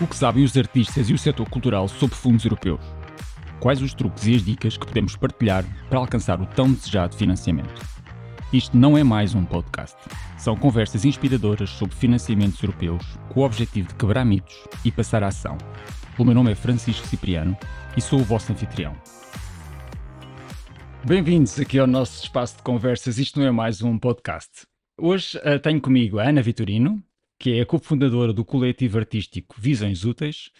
O que sabem os artistas e o setor cultural sobre fundos europeus? Quais os truques e as dicas que podemos partilhar para alcançar o tão desejado financiamento? Isto não é mais um podcast. São conversas inspiradoras sobre financiamentos europeus com o objetivo de quebrar mitos e passar a ação. O meu nome é Francisco Cipriano e sou o vosso anfitrião. Bem-vindos aqui ao nosso espaço de conversas. Isto não é mais um podcast. Hoje uh, tenho comigo a Ana Vitorino, que é a cofundadora do coletivo artístico Visões Úteis,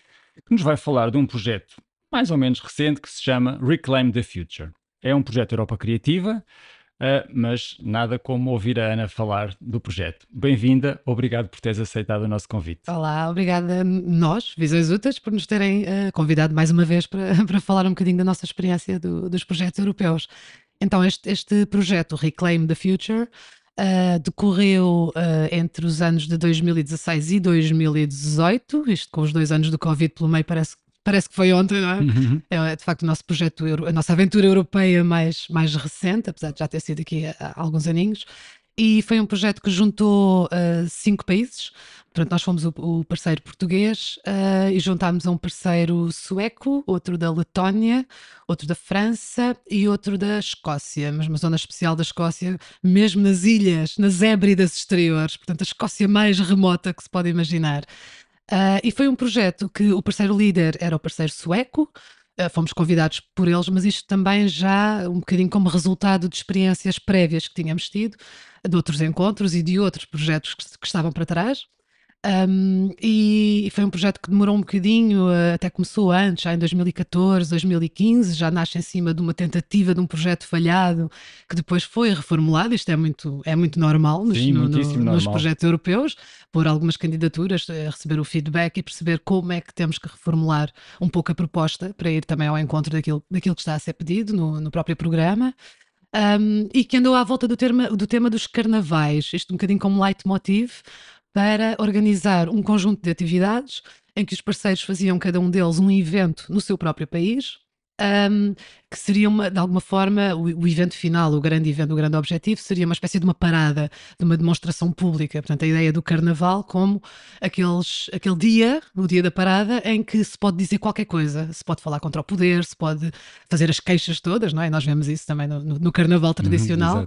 que nos vai falar de um projeto mais ou menos recente que se chama Reclaim the Future. É um projeto Europa Criativa, uh, mas nada como ouvir a Ana falar do projeto. Bem-vinda, obrigado por teres aceitado o nosso convite. Olá, obrigada a nós, Visões Úteis, por nos terem uh, convidado mais uma vez para, para falar um bocadinho da nossa experiência do, dos projetos europeus. Então, este, este projeto Reclaim the Future Uh, decorreu uh, entre os anos de 2016 e 2018, isto com os dois anos do Covid pelo meio, parece, parece que foi ontem, não é? Uhum. É de facto o nosso projeto, a nossa aventura europeia mais, mais recente, apesar de já ter sido aqui há, há alguns aninhos. E foi um projeto que juntou uh, cinco países. Portanto, nós fomos o, o parceiro português uh, e juntámos um parceiro sueco, outro da Letónia, outro da França e outro da Escócia, mas uma zona especial da Escócia, mesmo nas ilhas, nas Hébridas exteriores, portanto, a Escócia mais remota que se pode imaginar. Uh, e foi um projeto que o parceiro líder era o parceiro sueco, fomos convidados por eles, mas isto também já um bocadinho como resultado de experiências prévias que tínhamos tido, de outros encontros e de outros projetos que, que estavam para trás. Um, e foi um projeto que demorou um bocadinho, até começou antes, já em 2014, 2015, já nasce em cima de uma tentativa de um projeto falhado que depois foi reformulado. Isto é muito, é muito normal, nos, Sim, no, no, normal. nos projetos europeus, por algumas candidaturas, eh, receber o feedback e perceber como é que temos que reformular um pouco a proposta para ir também ao encontro daquilo, daquilo que está a ser pedido no, no próprio programa. Um, e que andou à volta do, termo, do tema dos carnavais, isto um bocadinho como leitmotiv, para organizar um conjunto de atividades em que os parceiros faziam cada um deles um evento no seu próprio país, um, que seria uma, de alguma forma o, o, evento final, o grande evento, o grande objetivo, seria uma espécie de uma parada, de uma demonstração pública. Portanto, a ideia do carnaval como aqueles, aquele dia, o dia da parada, em que se pode dizer qualquer coisa, se pode falar contra o poder, se pode fazer as queixas todas, não é? Nós vemos isso também no, no, no carnaval uhum, tradicional. Uhum,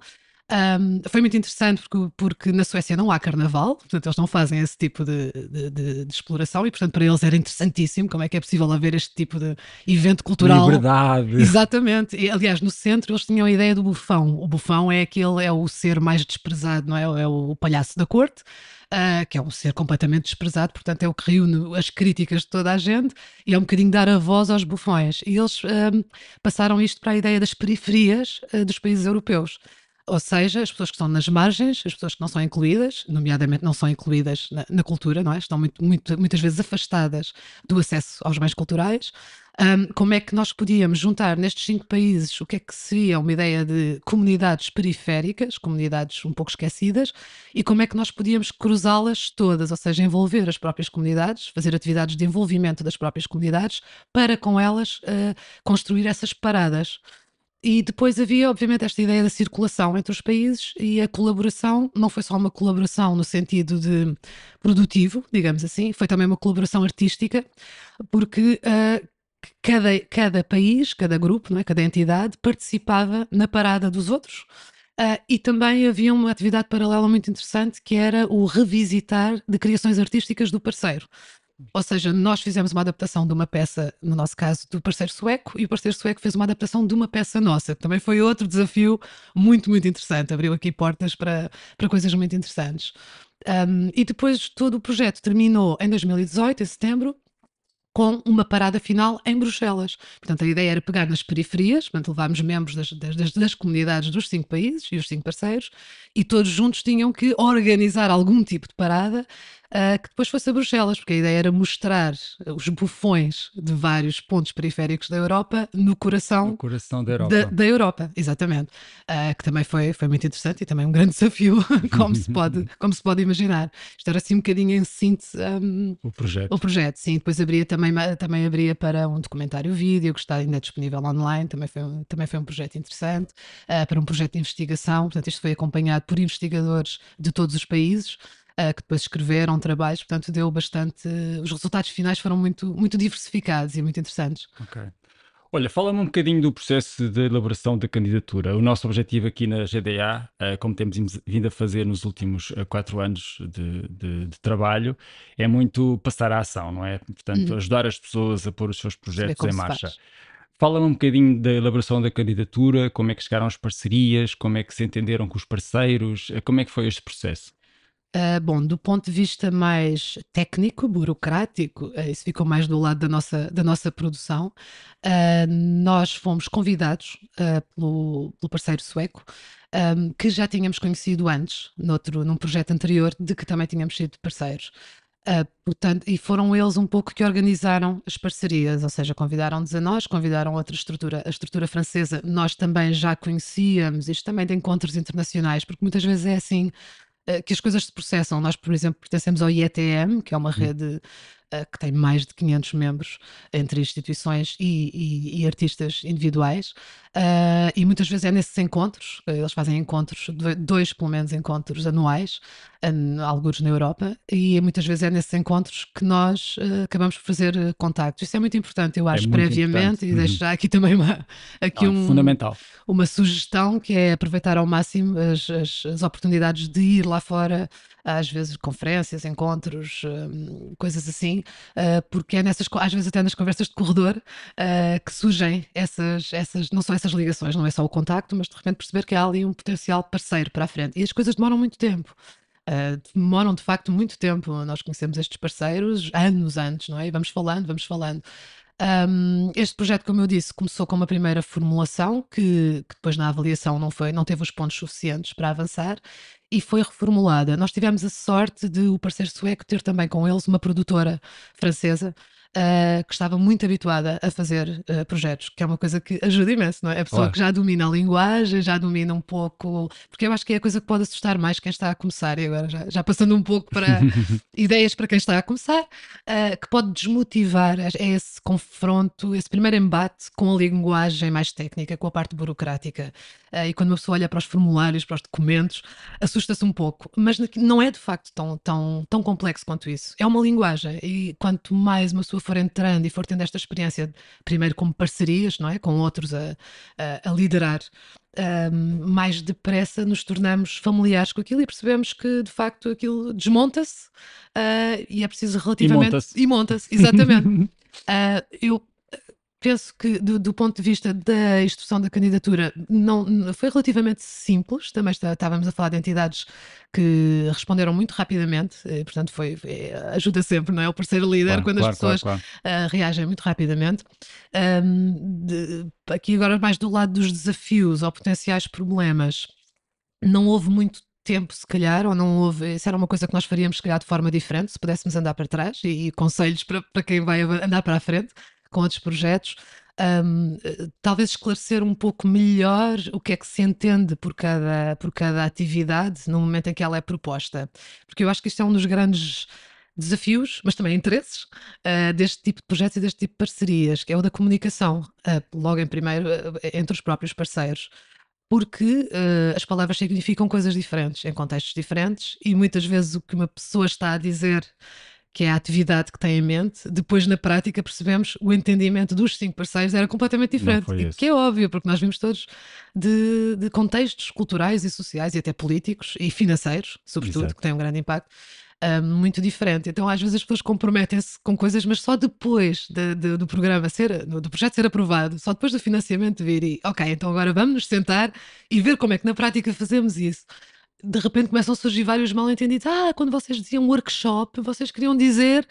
um, foi muito interessante porque, porque, na Suécia não há carnaval, portanto eles não fazem esse tipo de, de, de, de, exploração e portanto para eles era interessantíssimo como é que é possível haver este tipo de evento cultural. Liberdade. Exatamente. E, aliás, no centro eles tinham a ideia do bufão. O bufão é aquele, é o ser mais desprezado, não é? É o palhaço da corte. Uh, que é um ser completamente desprezado, portanto é o que reúne as críticas de toda a gente e é um bocadinho dar a voz aos bufões. E eles uh, passaram isto para a ideia das periferias uh, dos países europeus. Ou seja, as pessoas que estão nas margens, as pessoas que não são incluídas, nomeadamente não são incluídas na, na cultura, não é? Estão muito, muito, muitas vezes afastadas do acesso aos bens culturais. Um, como é que nós podíamos juntar nestes cinco países o que é que seria uma ideia de comunidades periféricas, comunidades um pouco esquecidas, e como é que nós podíamos cruzá-las todas, ou seja, envolver as próprias comunidades, fazer atividades de envolvimento das próprias comunidades, para com elas uh, construir essas paradas. E depois havia, obviamente, esta ideia da circulação entre os países e a colaboração não foi só uma colaboração no sentido de produtivo, digamos assim, foi também uma colaboração artística, porque uh, cada, cada país, cada grupo, é? cada entidade participava na parada dos outros. Uh, e também havia uma atividade paralela muito interessante que era o revisitar de criações artísticas do parceiro. Ou seja, nós fizemos uma adaptação de uma peça, no nosso caso, do parceiro sueco, e o parceiro sueco fez uma adaptação de uma peça nossa. Também foi outro desafio muito, muito interessante. Abriu aqui portas para, para coisas muito interessantes. Um, e depois todo o projeto terminou em 2018, em setembro, com uma parada final em Bruxelas. Portanto, a ideia era pegar nas periferias, portanto, levámos membros das, das, das, comunidades dos cinco países e os cinco parceiros, e todos juntos tinham que organizar algum tipo de parada uh, que depois fosse a Bruxelas, porque a ideia era mostrar os bufões de vários pontos periféricos da Europa no coração, no coração da Europa. Da, da Europa, exatamente. Uh, que também foi, foi muito interessante e também um grande desafio, como, se pode, como se pode imaginar. Isto era assim um bocadinho em síntese um, o projeto. O projeto, sim. Depois abria também, também abria para um documentário vídeo que está ainda disponível online, também foi, também foi um projeto interessante, uh, para um projeto de investigação. Portanto, isto foi acompanhado por investigadores de todos os países. Uh, que depois escreveram trabalhos, portanto deu bastante. Os resultados finais foram muito, muito diversificados e muito interessantes. Ok. Olha, fala-me um bocadinho do processo de elaboração da candidatura. O nosso objetivo aqui na GDA, uh, como temos vindo a fazer nos últimos uh, quatro anos de, de, de, trabalho, é muito passar a ação, não é? Portanto, uhum. ajudar as pessoas a pôr os seus projetos em marcha. Fala-me um bocadinho da elaboração da candidatura, como é que chegaram as parcerias, como é que se entenderam com os parceiros, como é que foi este processo? Uh, bom, do ponto de vista mais técnico, burocrático, uh, isso ficou mais do lado da nossa, da nossa produção. Uh, nós fomos convidados pelo, pelo, parceiro sueco, um, que já tínhamos conhecido antes, noutro, num projeto anterior, de que também tínhamos sido parceiros. portanto, e foram eles um pouco que organizaram as parcerias, ou seja, convidaram-nos a nós, convidaram outra estrutura, a estrutura francesa, nós também já conhecíamos, isto também de encontros internacionais, porque muitas vezes é assim, que as coisas se processam. Nós, por exemplo, pertencemos ao IETM, que é uma hum. rede que tem mais de 500 membros entre instituições e, e, e artistas individuais. Uh, e muitas vezes é nesses encontros, eles fazem encontros, dois pelo menos encontros anuais, um, alguns na Europa, e muitas vezes é nesses encontros que nós uh, acabamos por fazer contactos. Isso é muito importante, eu é acho, é previamente, importante. e deixo uhum. já aqui também uma, aqui um, fundamental. uma sugestão que é aproveitar ao máximo as, as, as oportunidades de ir lá fora às vezes conferências, encontros, um, coisas assim, uh, porque é nessas, às vezes até nas conversas de corredor, uh, que surgem essas, essas, não são essas ligações, não é só o contacto, mas de repente perceber que há ali um potencial parceiro para a frente. E as coisas demoram muito tempo. Uh, demoram de facto muito tempo. Nós conhecemos estes parceiros anos antes, não é? E vamos falando, vamos falando. Um, este projeto, como eu disse, começou com uma primeira formulação que, que, depois na avaliação não foi, não teve os pontos suficientes para avançar e foi reformulada. Nós tivemos a sorte de o parceiro sueco ter também com eles uma produtora francesa uh, que estava muito habituada a fazer uh, projetos, que é uma coisa que ajuda imenso, não é? A pessoa claro. que já domina a linguagem, já domina um pouco, porque eu acho que é a coisa que pode assustar mais quem está a começar, e agora já, já passando um pouco para ideias para quem está a começar, uh, que pode desmotivar é esse confronto, esse primeiro embate com a linguagem mais técnica, com a parte burocrática. E quando uma pessoa olha para os formulários, para os documentos, assusta-se um pouco. Mas não é de facto tão, tão, tão complexo quanto isso. É uma linguagem, e quanto mais uma pessoa for entrando e for tendo esta experiência, primeiro como parcerias, não é? Com outros a, a, a liderar, um, mais depressa nos tornamos familiares com aquilo e percebemos que de facto aquilo desmonta-se uh, e é preciso relativamente. E monta-se. monta exatamente. uh, eu penso que do, do, ponto de vista da instrução da candidatura não foi relativamente simples. Também está, estávamos a falar de entidades que responderam muito rapidamente e, portanto foi, foi, ajuda sempre não é? O parceiro líder claro, quando claro, as pessoas claro, uh, reagem muito rapidamente. Um, de, aqui agora mais do lado dos desafios ou potenciais problemas não houve muito tempo, se calhar, ou não houve. Isso era uma coisa que nós faríamos, se calhar, de forma diferente, se pudéssemos andar para trás e, e conselhos para, para quem vai andar para a frente com outros projetos. Um, talvez esclarecer um pouco melhor o que é que se entende por cada, por cada atividade no momento em que ela é proposta. Porque eu acho que isto é um dos grandes desafios, mas também interesses uh, deste tipo de projetos e deste tipo de parcerias, que é o da comunicação, uh, logo em primeiro, uh, entre os próprios parceiros. Porque as palavras significam coisas diferentes, em contextos diferentes, e muitas vezes o que uma pessoa está a dizer que é a atividade que tem em mente, depois na prática percebemos o entendimento dos cinco parceiros era completamente diferente. Que é óbvio, porque nós vimos todos de, de, contextos culturais e sociais e até políticos e financeiros, sobretudo, Exato. que têm um grande impacto. Um, muito diferente. Então, às vezes, as pessoas comprometem-se com coisas, mas só depois de, de, do programa ser, do projeto ser aprovado, só depois do financiamento vir e, ok, então agora vamos nos sentar e ver como é que na prática fazemos isso de repente começam a surgir vários mal-entendidos. Ah, quando vocês diziam workshop, vocês queriam dizer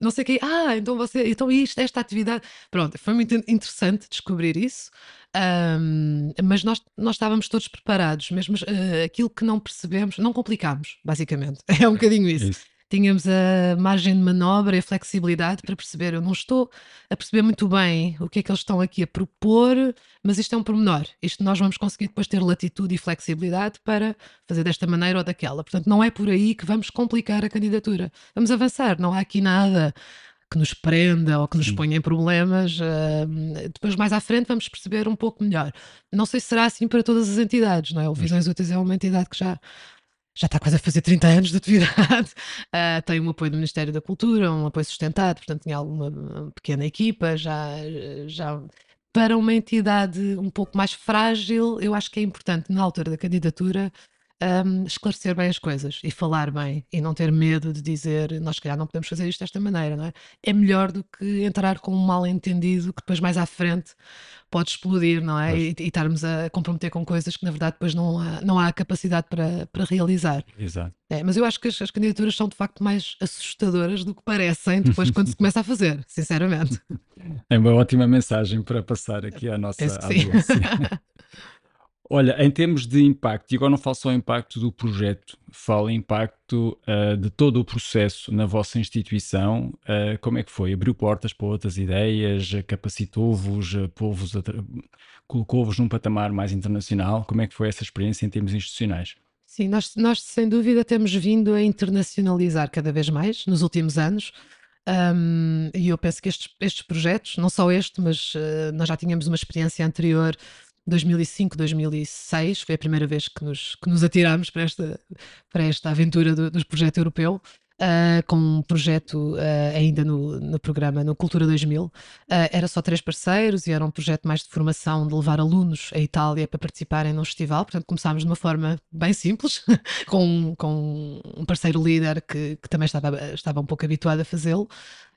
não sei o quê. Ah, então você, então isto, esta atividade. Pronto, foi muito interessante descobrir isso. Um, mas nós, nós estávamos todos preparados, mesmo uh, aquilo que não percebemos, não complicámos, basicamente. É um bocadinho isso. isso tínhamos a margem de manobra e a flexibilidade para perceber. Eu não estou a perceber muito bem o que é que eles estão aqui a propor, mas isto é um pormenor. Isto nós vamos conseguir depois ter latitude e flexibilidade para fazer desta maneira ou daquela. Portanto, não é por aí que vamos complicar a candidatura. Vamos avançar, não há aqui nada que nos prenda ou que nos ponha em problemas. Uh, depois, mais à frente, vamos perceber um pouco melhor. Não sei se será assim para todas as entidades, não é? O Visões Úteis é uma entidade que já já está quase a fazer 30 anos de atividade, uh, tem um apoio do Ministério da Cultura, um apoio sustentado, portanto tinha alguma pequena equipa, já, já para uma entidade um pouco mais frágil, eu acho que é importante na altura da candidatura um, esclarecer bem as coisas e falar bem e não ter medo de dizer nós, se calhar, não podemos fazer isto desta maneira, não é? É melhor do que entrar com um mal entendido que depois mais à frente pode explodir, não é? E, e, estarmos a comprometer com coisas que na verdade depois não há, não há capacidade para, para realizar. Exato. É, mas eu acho que as, as, candidaturas são de facto mais assustadoras do que parecem depois quando se começa a fazer, sinceramente. É uma ótima mensagem para passar aqui à nossa audiência. Olha, em termos de impacto, e agora não falo só impacto do projeto, falo impacto uh, de todo o processo na vossa instituição. Uh, como é que foi? Abriu portas para outras ideias, capacitou-vos, colocou-vos num patamar mais internacional? Como é que foi essa experiência em termos institucionais? Sim, nós, nós sem dúvida temos vindo a internacionalizar cada vez mais nos últimos anos. Um, e eu penso que estes, estes projetos, não só este, mas uh, nós já tínhamos uma experiência anterior 2005, 2006 foi a primeira vez que nos, que nos atirámos para esta, para esta aventura do, do projeto europeu. Uh, com um projeto uh, ainda no, no programa no Cultura 2000. Uh, era só três parceiros e era um projeto mais de formação de levar alunos à Itália para participarem num festival. Portanto, começámos de uma forma bem simples, com, com um parceiro líder que, que também estava, estava um pouco habituado a fazê-lo.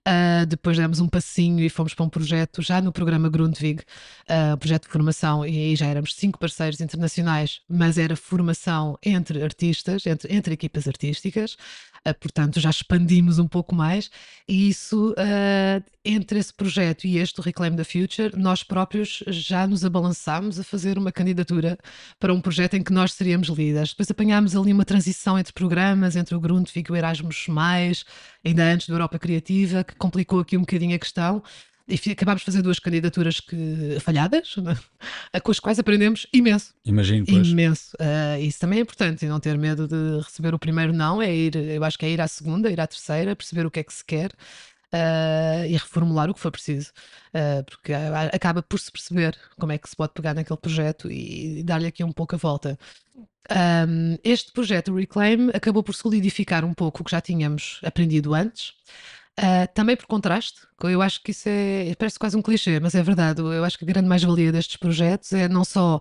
Uh, depois demos um passinho e fomos para um projeto já no programa Grundvig, uh, um projeto de formação, e aí já éramos cinco parceiros internacionais, mas era formação entre artistas, entre, entre equipas artísticas. Uh, portanto, já expandimos um pouco mais, e isso, entre esse projeto e este, o Reclaim the Future, nós próprios já nos abalançámos a fazer uma candidatura para um projeto em que nós seríamos líderes. Depois apanhámos ali uma transição entre programas, entre o Grundtvig e o Erasmus, ainda antes da Europa Criativa, que complicou aqui um bocadinho a questão e acabámos de fazer duas candidaturas que, falhadas, com as quais aprendemos imenso. Imagino, pois. Imenso. Uh, isso também é importante, e não ter medo de receber o primeiro não, é ir, eu acho que é ir à segunda, ir à terceira, perceber o que é que se quer. Uh, e reformular o que for preciso, uh, porque acaba por se perceber como é que se pode pegar naquele projeto e, e dar-lhe aqui um pouco a volta. Um, este projeto, o Reclaim, acabou por solidificar um pouco o que já tínhamos aprendido antes. Uh, também por contraste, eu acho que isso é, parece quase um clichê, mas é verdade. Eu acho que a grande mais-valia destes projetos é não só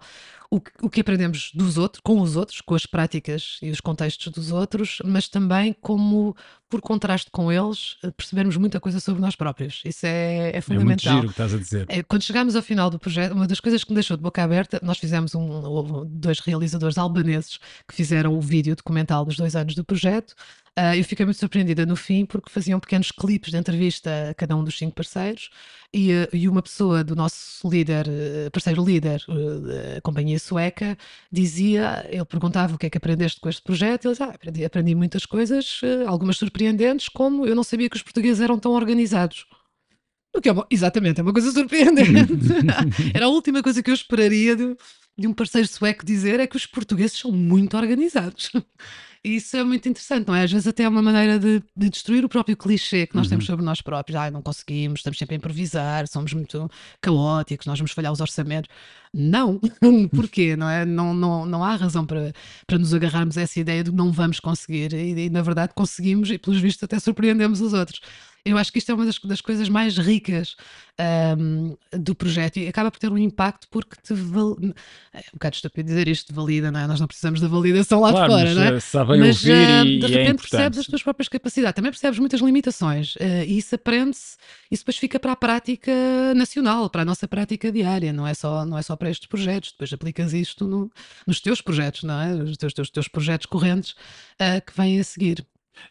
o que, o que, aprendemos dos outros, com os outros, com as práticas e os contextos dos outros, mas também como, por contraste com eles, percebermos muita coisa sobre nós próprios. Isso é, é fundamental. É muito giro o que estás a dizer. É, quando chegámos ao final do projeto, uma das coisas que me deixou de boca aberta, nós fizemos um, dois realizadores albaneses que fizeram o vídeo documental dos dois anos do projeto Uh, eu fiquei muito surpreendida no fim porque faziam pequenos clipes de entrevista a cada um dos cinco parceiros e, uh, e uma pessoa do nosso líder, uh, parceiro líder, da companhia sueca, dizia, ele perguntava o que é que aprendeste com este projeto, e ele dizia, ah, aprendi, aprendi muitas coisas, algumas surpreendentes, como eu não sabia que os portugueses eram tão organizados. O que é uma, exatamente, é uma coisa surpreendente. Era a última coisa que eu esperaria de, de um parceiro sueco dizer é que os portugueses são muito organizados. Isso é muito interessante, não é? Às vezes até é uma maneira de, de destruir o próprio clichê que nós uhum. temos sobre nós próprios. Ah, não conseguimos, estamos sempre a improvisar, somos muito caóticos, nós vamos falhar os orçamentos. Não, porquê? Não, é? não, não, não há razão para, para nos agarrarmos a essa ideia de que não vamos conseguir. E, e na verdade conseguimos e pelos vistos até surpreendemos os outros eu acho que isto é uma das, das coisas mais ricas um, do projeto e acaba por ter um impacto porque te val... é um bocado estúpido dizer isto, valida, não é? Nós não precisamos da validação lá claro, de fora, mas, não é? Eh, sabem mas ouvir uh, e, de repente é percebes as tuas próprias capacidades, também percebes muitas limitações uh, e isso aprende-se, isso depois fica para a prática nacional, para a nossa prática diária, não é só, não é só para estes projetos, depois aplicas isto no, nos teus projetos, não é? Os teus, teus, teus projetos correntes uh, que vêm a seguir.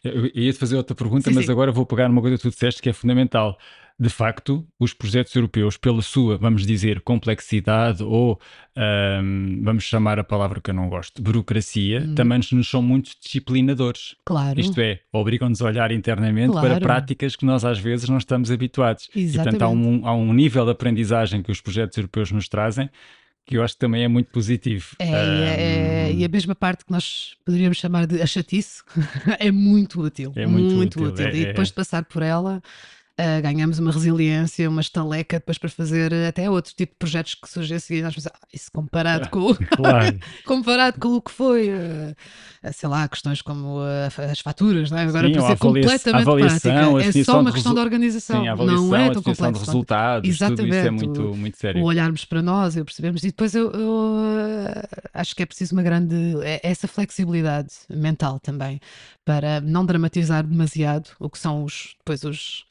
Eu ia-te fazer outra pergunta, sim, mas sim. agora vou pegar numa coisa que tu disseste que é fundamental. De facto, os projetos europeus, pela sua, vamos dizer, complexidade ou, um, vamos chamar a palavra que eu não gosto, burocracia, hum. também nos são muito disciplinadores. Claro. Isto é, obrigam-nos a olhar internamente claro. para práticas que nós às vezes não estamos habituados. Exatamente. E, portanto, há um, há um nível de aprendizagem que os projetos europeus nos trazem que eu acho que também é muito positivo. É, um... é, e a mesma parte que nós poderíamos chamar de a chatice é muito útil. É muito, muito útil. útil. É, e depois de passar por ela, uh, ganhamos uma resiliência, uma estaleca depois para fazer até outro tipo de projetos que a seguir. Nós pensamos, ah, isso comparado com, claro. comparado com o que foi, uh, sei lá, questões como uh, as faturas, não é? agora para ser completamente prática. É só uma questão de organização, sim, não é tão complexo. de resultados, Exatamente. tudo isso é muito, muito sério. O olharmos para nós e percebemos, e depois eu, eu acho que é preciso uma grande, é, essa flexibilidade mental também, para não dramatizar demasiado o que são os, depois os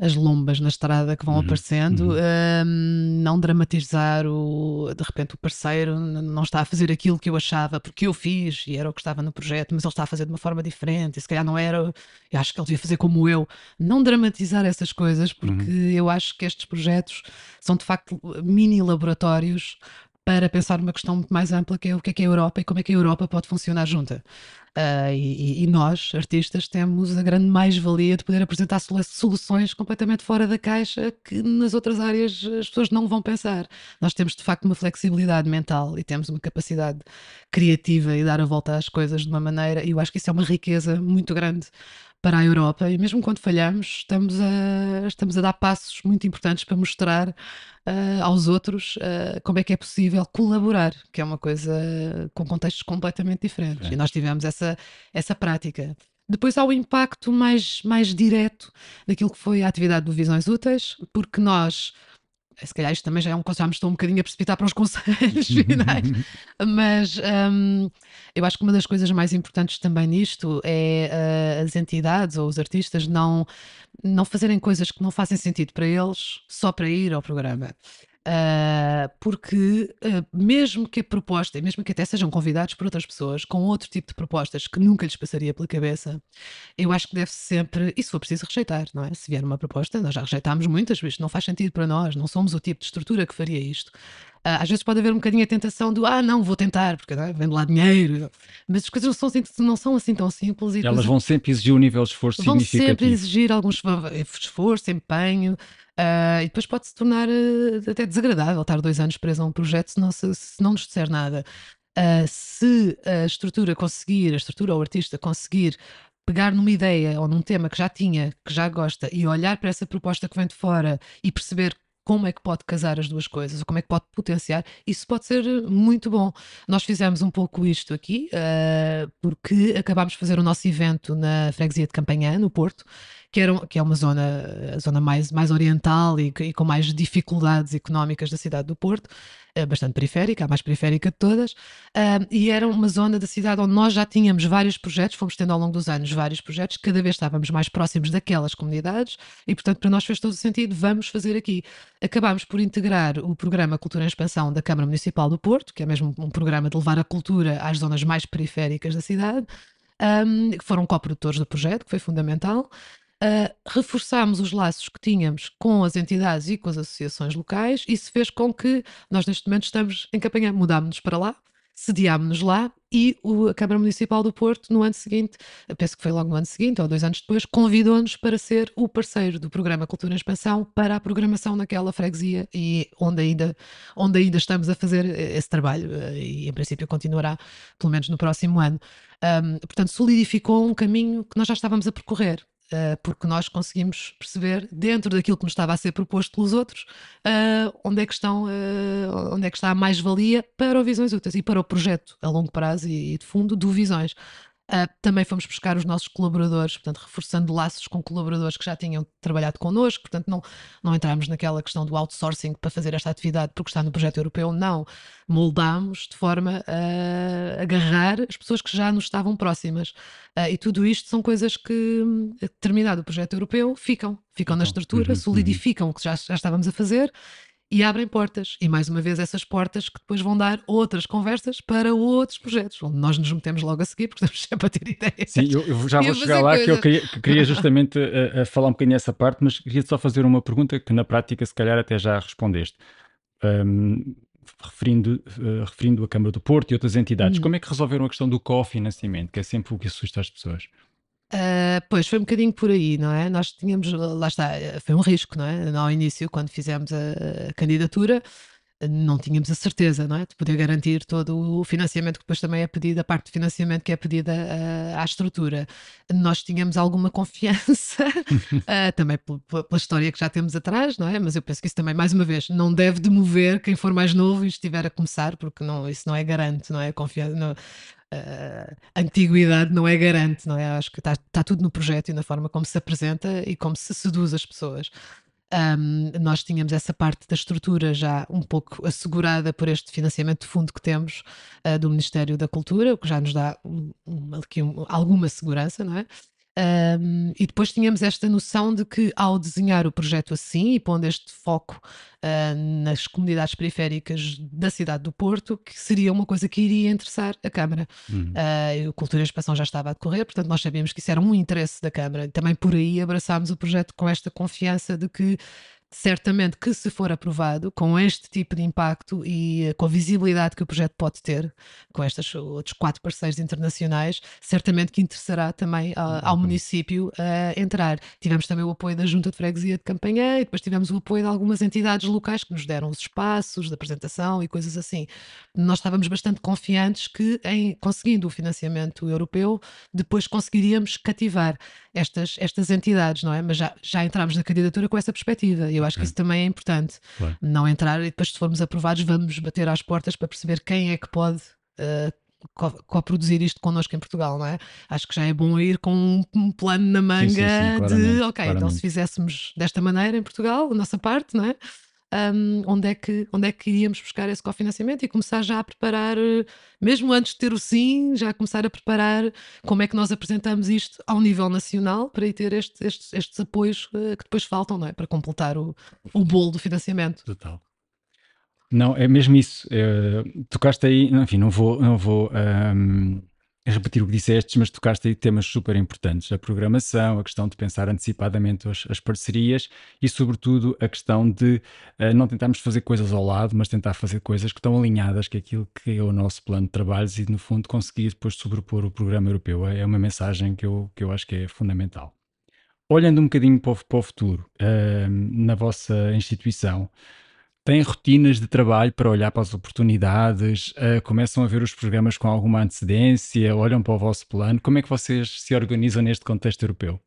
as lombas na estrada que vão uhum, aparecendo, uhum. Um, não dramatizar o de repente o parceiro não está a fazer aquilo que eu achava porque eu fiz e era o que estava no projeto, mas ele está a fazer de uma forma diferente e se calhar não era, eu acho que ele devia fazer como eu. Não dramatizar essas coisas porque uhum. eu acho que estes projetos são de facto mini laboratórios para pensar uma questão muito mais ampla que é o que é que é a Europa e como é que a Europa pode funcionar junta. Uh, e, e, nós, artistas, temos a grande mais-valia de poder apresentar soluções completamente fora da caixa que nas outras áreas as pessoas não vão pensar. Nós temos de facto uma flexibilidade mental e temos uma capacidade criativa e dar a volta às coisas de uma maneira, e eu acho que isso é uma riqueza muito grande para a Europa e mesmo quando falhamos estamos a, estamos a dar passos muito importantes para mostrar uh, aos outros uh, como é que é possível colaborar, que é uma coisa com contextos completamente diferentes. É. E nós tivemos essa, essa prática. Depois há o impacto mais, mais direto daquilo que foi a atividade do Visões Úteis, porque nós se calhar isto também já é um já me estou um bocadinho a precipitar para os conselhos finais, mas um, eu acho que uma das coisas mais importantes também nisto é uh, as entidades ou os artistas não, não fazerem coisas que não fazem sentido para eles só para ir ao programa. Uh, porque uh, mesmo que a proposta, mesmo que até sejam convidados por outras pessoas com outro tipo de propostas que nunca lhes passaria pela cabeça, eu acho que deve sempre, e se for preciso rejeitar, não é? Se vier uma proposta, nós já rejeitámos muitas vezes, não faz sentido para nós, não somos o tipo de estrutura que faria isto. Uh, às vezes pode haver um bocadinho a tentação do ah, não, vou tentar, porque é? vem de lá dinheiro, mas as coisas não são assim, não são assim tão simples. E Elas vão sempre exigir um nível de esforço vão significativo. Vão sempre exigir algum esforço, empenho, Uh, e depois pode se tornar uh, até desagradável estar dois anos preso a um projeto se não, se, se não nos disser nada. Uh, se a estrutura conseguir, a estrutura ou o artista conseguir pegar numa ideia ou num tema que já tinha, que já gosta, e olhar para essa proposta que vem de fora e perceber como é que pode casar as duas coisas, ou como é que pode potenciar, isso pode ser muito bom. Nós fizemos um pouco isto aqui, uh, porque acabámos de fazer o nosso evento na freguesia de Campanhã, no Porto, que, era, que é uma zona, zona mais, mais oriental e, e com mais dificuldades económicas da cidade do Porto, uh, bastante periférica, a mais periférica de todas, e era uma zona da cidade onde nós já tínhamos vários projetos, fomos tendo ao longo dos anos vários projetos, cada vez estávamos mais próximos daquelas comunidades, e portanto para nós fez todo o sentido, vamos fazer aqui. Acabámos por integrar o programa Cultura em Expansão da Câmara Municipal do Porto, que é mesmo um programa de levar a cultura às zonas mais periféricas da cidade, um, que foram coprodutores do projeto, que foi fundamental uh, reforçámos os laços que tínhamos com as entidades e com as associações locais. Isso fez com que nós, neste momento, estamos em campanha, mudámos-nos para lá, sediámos-nos lá e a Câmara Municipal do Porto, no ano seguinte, penso que foi logo no ano seguinte ou dois anos depois, convidou-nos para ser o parceiro do programa Cultura em Expansão para a programação naquela freguesia e onde ainda, onde ainda estamos a fazer esse trabalho eh, e em princípio continuará pelo menos no próximo ano. Um, portanto, solidificou um caminho que nós já estávamos a percorrer. Uh, porque nós conseguimos perceber, dentro daquilo que nos estava a ser proposto pelos outros, uh, onde, é que estão, uh, onde é que está a mais-valia para o Visões Úteis e para o projeto a longo prazo e de fundo do Visões. Uh, também fomos buscar os nossos colaboradores, portanto, reforçando laços com colaboradores que já tinham trabalhado connosco, portanto, não, não entramos naquela questão do outsourcing para fazer esta atividade porque está no projeto europeu, não. Moldamos de forma a agarrar as pessoas que já nos estavam próximas. Uh, e tudo isto são coisas que, terminado o projeto europeu, ficam, ficam na estrutura, uhum, uhum. solidificam uhum. o que já, já estávamos a fazer e abrem portas. E mais uma vez, essas portas que depois vão dar outras conversas para outros projetos, onde nós nos metemos logo a seguir, porque estamos sempre a ter ideias. Sim, eu, eu já vou chegar lá, coisas. que eu queria, que queria justamente a, eh, a, eh, falar um bocadinho essa parte, mas queria só fazer uma pergunta que na prática, se calhar, até já respondeste. Um, referindo, uh, referindo a Câmara do Porto e outras entidades, hum. como é que resolveram a questão do cofinanciamento, que é sempre o que assusta as pessoas? Uh, pois foi um bocadinho por aí, não é? Nós tínhamos, lá está, foi um risco, não é? Ao início, quando fizemos a, a candidatura, não tínhamos a certeza, não é? De poder garantir todo o financiamento que depois também é pedido, a parte de financiamento que é pedida uh, à estrutura. Nós tínhamos alguma confiança, uh, também pela, história que já temos atrás, não é? Mas eu penso que isso também, mais uma vez, não deve demover quem for mais novo e estiver a começar, porque não, isso não é garante, não é? Confiança. Não, uh, antiguidade não é garante, não é? Acho que está tá tudo no projeto e na forma como se apresenta e como se seduz as pessoas. Um, nós tínhamos essa parte da estrutura já um pouco assegurada por este financiamento de fundo que temos uh, do Ministério da Cultura, o que já nos dá um, um, alguma segurança, não é? Um, e depois tínhamos esta noção de que, ao desenhar o projeto assim e pondo este foco uh, nas comunidades periféricas da cidade do Porto, que seria uma coisa que iria interessar a Câmara. Uhum. Uh, Cultura e Expansão já estava a decorrer, portanto, nós sabíamos que isso era um interesse da Câmara. Também por aí abraçámos o projeto com esta confiança de que certamente que se for aprovado, com este tipo de impacto e eh, com a visibilidade que o projeto pode ter, com estes outros quatro parceiros internacionais, certamente que interessará também uh, ao município uh, entrar. Tivemos também o apoio da Junta de Freguesia de Campanhã e depois tivemos o apoio de algumas entidades locais que nos deram os espaços de apresentação e coisas assim. Nós estávamos bastante confiantes que, em conseguindo o financiamento europeu, depois conseguiríamos cativar estas, estas entidades, não é? Mas já, já entramos na candidatura com essa perspectiva. Eu acho que isso também é importante. Claro. Não entrar e depois, se formos aprovados, vamos bater às portas para perceber quem é que pode uh, co-produzir isto connosco em Portugal, não é? Acho que já é bom ir com um, um plano na manga sim, sim, sim, de, ok, claramente. então se fizéssemos desta maneira em Portugal, a nossa parte, não é? Um, onde, é que, onde é que iríamos buscar esse cofinanciamento e começar já a preparar, mesmo antes de ter o sim, já começar a preparar como é que nós apresentamos isto ao nível nacional para ir ter este, estes, estes apoios uh, que depois faltam, não é? Para completar o, o bolo do financiamento. Total. Não, é mesmo isso. É, tocaste aí, enfim, não vou, não vou um, repetir o que disseste, mas tocaste aí temas super importantes: a programação, a questão de pensar antecipadamente as, as parcerias e, sobretudo, a questão de uh, não tentarmos fazer coisas ao lado, mas tentar fazer coisas que estão alinhadas com aquilo que é o nosso plano de trabalhos e, no fundo, conseguir depois sobrepor o programa europeu. É, é uma mensagem que eu, que eu acho que é fundamental. Olhando um bocadinho para o, para o futuro, uh, na vossa instituição, têm rotinas de trabalho para olhar para as oportunidades, uh, começam a ver os programas com alguma antecedência, olham para o vosso plano. Como é que vocês se organizam neste contexto europeu?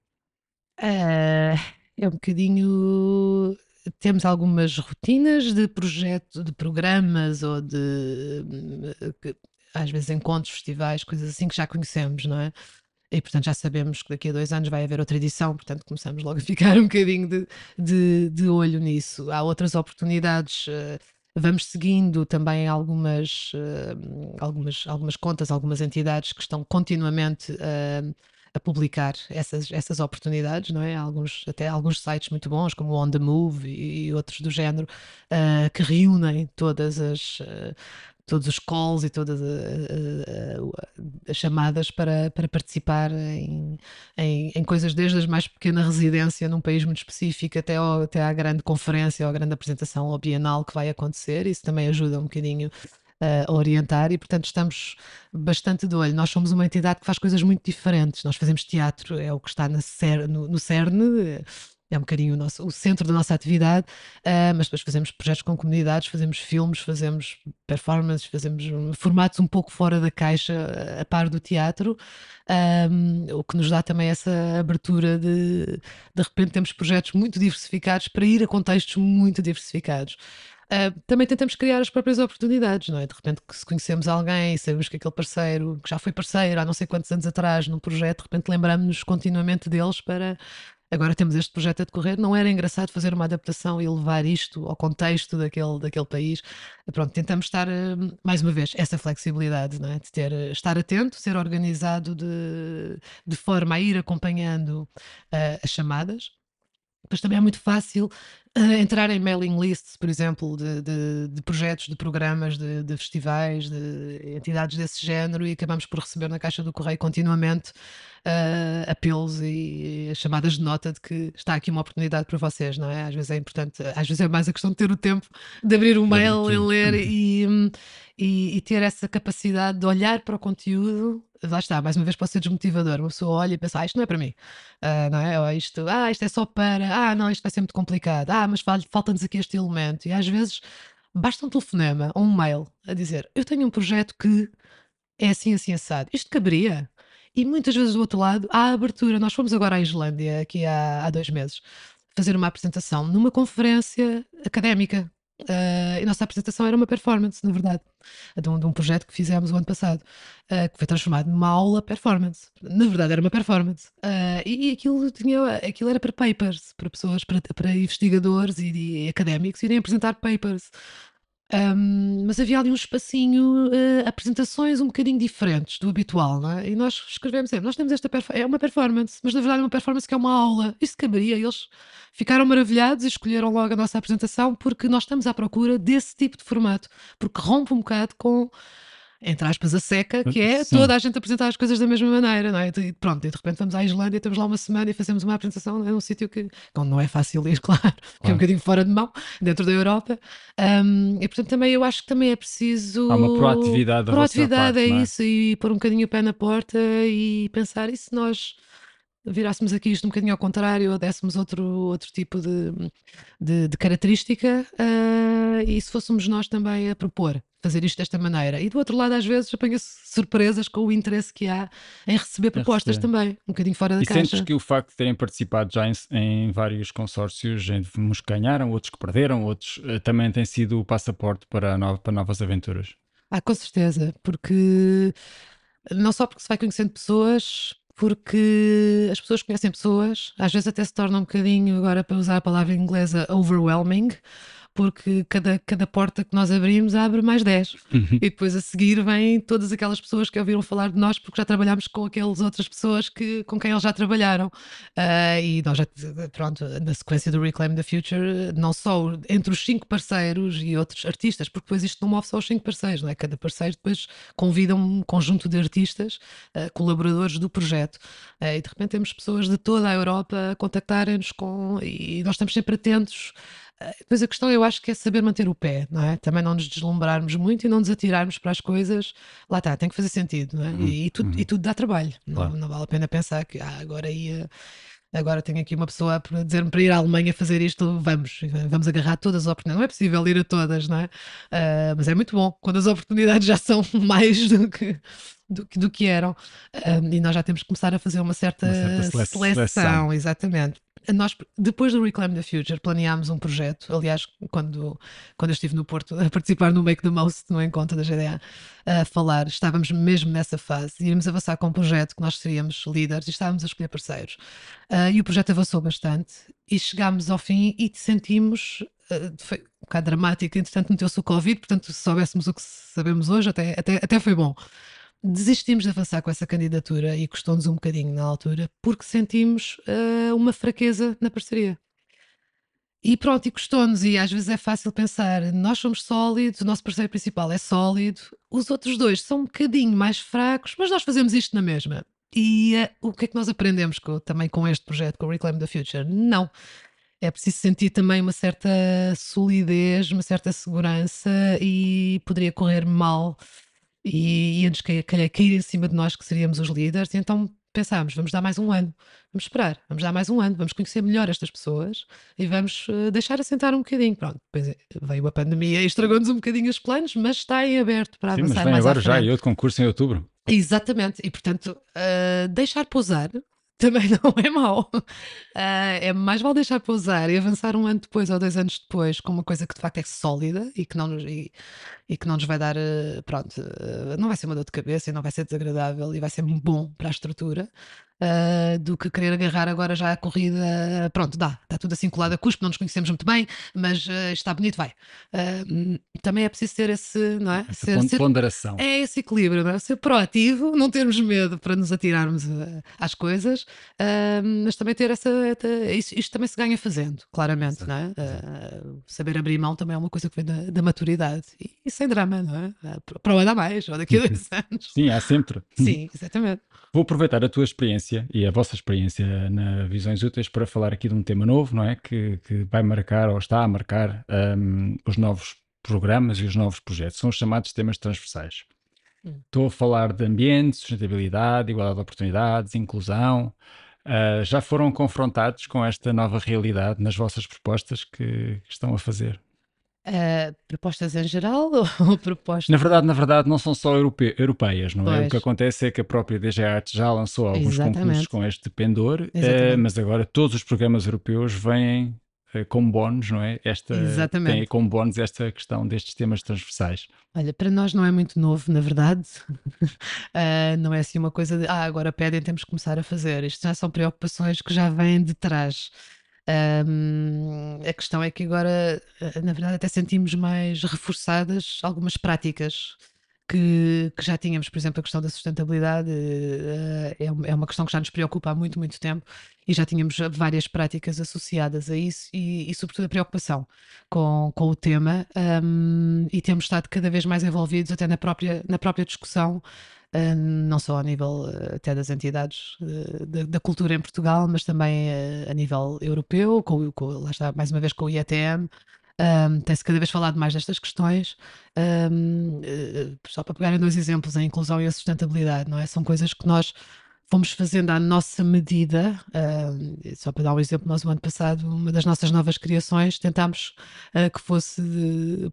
Uh, é um bocadinho. Temos algumas rotinas de projetos, de programas ou de às vezes encontros, festivais, coisas assim que já conhecemos, não é? E portanto já sabemos que daqui a dois anos vai haver outra edição, portanto começamos logo a ficar um bocadinho de, de, de olho nisso. Há outras oportunidades. Uh, vamos seguindo também algumas, uh, algumas, algumas contas, algumas entidades que estão continuamente uh, a publicar essas, essas oportunidades, não é? Alguns, até alguns sites muito bons, como On The Move e, outros do género, que reúnem todas as, todos os calls e todas as chamadas para, para participar em, em, em, coisas desde a mais pequena residência num país muito específico até, ao, até à grande conferência ou à grande apresentação ou bienal que vai acontecer. Isso também ajuda um bocadinho a orientar e, portanto, estamos bastante de olho. Nós somos uma entidade que faz coisas muito diferentes. Nós fazemos teatro, é o que está no, no CERN, é um bocadinho o, nosso, o centro da nossa atividade, uh, mas depois fazemos projetos com comunidades, fazemos filmes, fazemos performances, fazemos formatos um pouco fora da caixa, a par do teatro, um, o que nos dá também essa abertura de de repente temos projetos muito diversificados para ir a contextos muito diversificados. Uh, também tentamos criar as próprias oportunidades, não é? De repente, se conhecemos alguém e sabemos que aquele parceiro, que já foi parceiro há não sei quantos anos atrás num projeto, de repente lembramos-nos continuamente deles para Agora temos este projeto a decorrer, não era engraçado fazer uma adaptação e levar isto ao contexto daquele, daquele país. Pronto, tentamos estar, eh, mais uma vez, essa flexibilidade, não é? de ter, eh, estar atento, ser organizado de, de forma a ir acompanhando uh, as chamadas. Depois também é muito fácil entrar em mailing lists, por exemplo, de, de, de projetos, de programas, de, de, festivais, de entidades desse género, e acabamos por receber na caixa do correio continuamente uh, apelos e, e chamadas de nota de que está aqui uma oportunidade para vocês, não é? Às vezes é importante, às vezes é mais a questão de ter o tempo de abrir o mail e ler e, e, e ter essa capacidade de olhar para o conteúdo lá está, mais uma vez pode ser desmotivador. Uma pessoa olha e pensa, ah, isto não é para mim, uh, não é? Ou isto, ah, isto é só para, ah, não, isto vai ser muito complicado, ah, mas falta-nos aqui este elemento. E às vezes basta um telefonema ou um mail a dizer eu tenho um projeto que é assim, assim, assado. Isto caberia? E muitas vezes do outro lado há abertura. Nós fomos agora à Islândia, aqui há, há dois meses, fazer uma apresentação numa conferência académica. Uh, e nossa apresentação era uma performance, na verdade, de um, de um projeto que fizemos o ano passado, uh, que foi transformado numa aula performance. Na verdade, era uma performance. Uh, e, e, aquilo, tinha, aquilo era para papers, para pessoas, para, para investigadores e, e académicos irem apresentar papers. Um, mas havia ali um espacinho, uh, apresentações um bocadinho diferentes do habitual, não é? E nós escrevemos sempre, nós temos esta é uma performance, mas na verdade é uma performance que é uma aula. Isso caberia. Eles ficaram maravilhados e escolheram logo a nossa apresentação porque nós estamos à procura desse tipo de formato, porque rompe um bocado com entre aspas, a seca, que é Sim. toda a gente apresentar as coisas da mesma maneira, não é? E pronto, e de repente vamos à Islândia, estamos lá uma semana e fazemos uma apresentação num sítio que não é fácil ir, claro, claro, que é um bocadinho fora de mão, dentro da Europa. Um, e portanto também eu acho que também é preciso. Há uma proatividade. Proatividade parte, é, é isso, e pôr um bocadinho o pé na porta e pensar, e se nós virássemos aqui isto um bocadinho ao contrário, ou dessemos outro, outro tipo de, de, de característica, uh, e se fôssemos nós também a propor fazer isto desta maneira. E do outro lado, às vezes, apanha-se surpresas com o interesse que há em receber propostas também, um bocadinho fora da e caixa. E sentes que o facto de terem participado já em, em vários consórcios, uns que ganharam, outros que perderam, outros uh, também tem sido o passaporte para, no, para novas aventuras? Ah, com certeza, porque não só porque se vai conhecendo pessoas, porque as pessoas conhecem pessoas, às vezes até se torna um bocadinho, agora para usar a palavra inglesa, overwhelming, porque cada, cada porta que nós abrimos abre mais 10. Uhum. E depois a seguir vêm todas aquelas pessoas que ouviram falar de nós porque já trabalhámos com aquelas outras pessoas que, com quem eles já trabalharam. Uh, e nós já, pronto, na sequência do Reclaim the Future, não só entre os cinco parceiros e outros artistas, porque depois isto não move só os cinco parceiros, não é? Cada parceiro depois convida um conjunto de artistas, uh, colaboradores do projeto. Uh, e de repente temos pessoas de toda a Europa a contactarem-nos com. E nós estamos sempre atentos depois a questão eu acho que é saber manter o pé, não é? Também não nos deslumbrarmos muito e não nos atirarmos para as coisas. Lá está, tem que fazer sentido, não é? Uhum. E, e, tudo, uhum. e tudo dá trabalho. Claro. Não, não, vale a pena pensar que ah, agora ia. Agora tenho aqui uma pessoa para dizer-me para ir à Alemanha fazer isto, vamos, vamos agarrar todas as oportunidades. Não é possível ir a todas, não é? Uh, mas é muito bom quando as oportunidades já são mais do que, do, do que eram. Uh, e nós já temos que começar a fazer uma certa, uma certa seleção, seleção, exatamente nós, depois do Reclaim the Future, planeámos um projeto. Aliás, quando, quando eu estive no Porto a participar no Make the Most, no encontro da GDA, a falar, estávamos mesmo nessa fase. Íamos avançar com um projeto que nós seríamos líderes e estávamos a escolher parceiros. Uh, e o projeto avançou bastante e chegámos ao fim e sentimos. Uh, foi um bocado dramático, entretanto meteu-se o Covid, portanto, se soubéssemos o que sabemos hoje, até, até, até foi bom desistimos de avançar com essa candidatura e custou-nos um bocadinho na altura porque sentimos uh, uma fraqueza na parceria. E pronto, e custou-nos, e às vezes é fácil pensar, nós somos sólidos, o nosso parceiro principal é sólido, os outros dois são um bocadinho mais fracos, mas nós fazemos isto na mesma. E uh, o que é que nós aprendemos com, também com este projeto, com o Reclaim the Future? Não. É preciso sentir também uma certa solidez, uma certa segurança e poderia correr mal e ia-nos cair, cair em cima de nós que seríamos os líderes, e então pensámos, vamos dar mais um ano, vamos esperar, vamos dar mais um ano, vamos conhecer melhor estas pessoas e vamos uh, deixar assentar um bocadinho. Pronto, depois eh, veio a pandemia e estragou-nos um bocadinho os planos, mas está em aberto para Sim, avançar mas vem mais agora já e outro concurso em outubro. Exatamente, e portanto, uh, deixar pousar também não é mau. Uh, é mais vale deixar pousar e avançar um ano depois ou dois anos depois com uma coisa que de facto é sólida e que não nos, e, e que não nos vai dar, uh, pronto, uh, não vai ser uma dor de cabeça e não vai ser desagradável e vai ser bom para a estrutura uh, do que querer agarrar agora já a corrida. Pronto, dá, está tudo assim colado a cuspo, não nos conhecemos muito bem, mas uh, está bonito, vai. Uh, também é preciso ter esse, não é? Essa ser, ser, ponderação. É esse equilíbrio, não é? Ser proativo, não termos medo para nos atirarmos às coisas, mas também ter essa. Isto, isto, também se ganha fazendo, claramente, Exato. não é? saber abrir mão também é uma coisa que vem da, da maturidade e, e, sem drama, não é? Para o ano a mais, ou daqui a dois anos. Sim, há sempre. Sim, exatamente. Vou aproveitar a tua experiência e a vossa experiência na Visões Úteis para falar aqui de um tema novo, não é? Que, que vai marcar ou está a marcar um, os novos programas e os novos projetos. São os chamados temas transversais. Hum. Estou a falar de ambiente, sustentabilidade, igualdade de oportunidades, inclusão. Uh, já foram confrontados com esta nova realidade nas vossas propostas que, que estão a fazer? Uh, propostas em geral ou propostas? Na verdade, na verdade, não são só europe europeias, não é? O que acontece é que a própria DG Art já lançou alguns Exatamente. concursos com este pendor, uh, mas agora todos os programas europeus vêm uh, como bónus, não é? Esta, Exatamente. Tem como bónus esta questão destes temas transversais. Olha, para nós não é muito novo, na verdade. não é assim uma coisa de, ah, agora pedem, temos que começar a fazer. Isto já são preocupações que já vêm de trás. Um, a questão é que agora, eh, na verdade, até sentimos mais reforçadas algumas práticas que, que, já tínhamos, por exemplo, a questão da sustentabilidade uh, é, uma questão que já nos preocupa há muito, muito tempo e já tínhamos várias práticas associadas a isso e, e sobretudo, a preocupação com, com o tema. Um, e temos estado cada vez mais envolvidos até na própria, na própria discussão não só a nível uh, até das entidades uh, da, da, cultura em Portugal, mas também a nível europeu, com, com, lá está, mais uma vez com o IETM. Um, Tem-se cada vez falado mais destas questões. Um, só para pegarem dois exemplos, a inclusão e a sustentabilidade, não é? São coisas que nós fomos fazendo à nossa medida. Uh, só para dar um exemplo, nós, o ano passado, uma das nossas novas criações, tentámos uh, que fosse